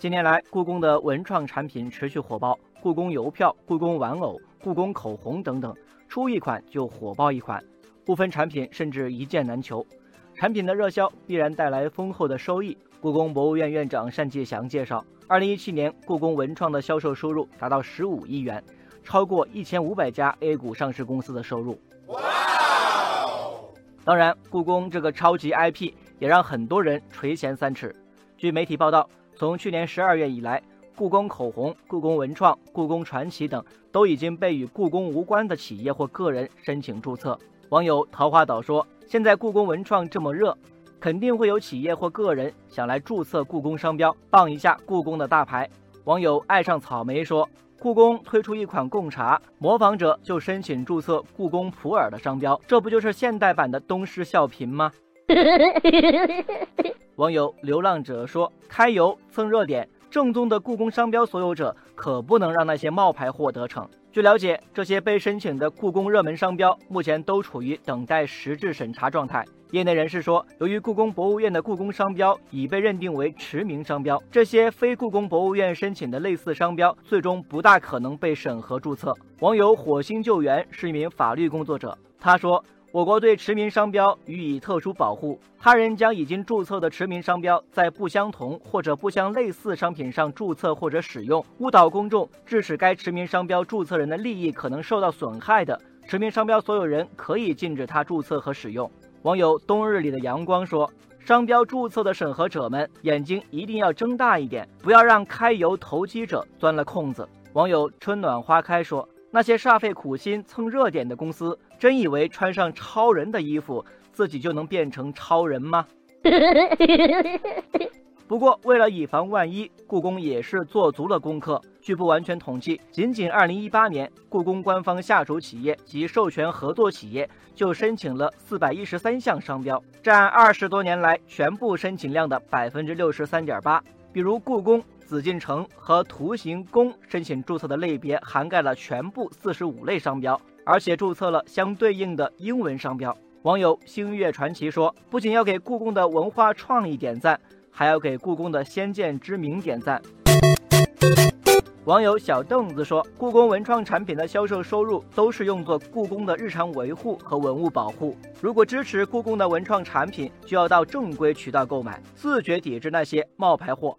近年来，故宫的文创产品持续火爆，故宫邮票、故宫玩偶、故宫口红等等，出一款就火爆一款，部分产品甚至一件难求。产品的热销必然带来丰厚的收益。故宫博物院院长单霁翔介绍，二零一七年故宫文创的销售收入达到十五亿元，超过一千五百家 A 股上市公司的收入。哇！当然，故宫这个超级 IP 也让很多人垂涎三尺。据媒体报道。从去年十二月以来，故宫口红、故宫文创、故宫传奇等都已经被与故宫无关的企业或个人申请注册。网友桃花岛说：“现在故宫文创这么热，肯定会有企业或个人想来注册故宫商标，傍一下故宫的大牌。”网友爱上草莓说：“故宫推出一款贡茶，模仿者就申请注册故宫普洱的商标，这不就是现代版的东施效颦吗？”网友流浪者说：“开油蹭热点，正宗的故宫商标所有者可不能让那些冒牌货得逞。”据了解，这些被申请的故宫热门商标目前都处于等待实质审查状态。业内人士说，由于故宫博物院的故宫商标已被认定为驰名商标，这些非故宫博物院申请的类似商标最终不大可能被审核注册。网友火星救援是一名法律工作者，他说。我国对驰名商标予以特殊保护，他人将已经注册的驰名商标在不相同或者不相类似商品上注册或者使用，误导公众，致使该驰名商标注册人的利益可能受到损害的，驰名商标所有人可以禁止他注册和使用。网友冬日里的阳光说：“商标注册的审核者们眼睛一定要睁大一点，不要让揩油投机者钻了空子。”网友春暖花开说。那些煞费苦心蹭热点的公司，真以为穿上超人的衣服，自己就能变成超人吗？不过，为了以防万一，故宫也是做足了功课。据不完全统计，仅仅2018年，故宫官方下属企业及授权合作企业就申请了413项商标，占二十多年来全部申请量的百分之六十三点八。比如故宫。紫禁城和图形宫申请注册的类别涵盖了全部四十五类商标，而且注册了相对应的英文商标。网友星月传奇说：“不仅要给故宫的文化创意点赞，还要给故宫的先见之明点赞。”网友小凳子说：“故宫文创产品的销售收入都是用作故宫的日常维护和文物保护。如果支持故宫的文创产品，就要到正规渠道购买，自觉抵制那些冒牌货。”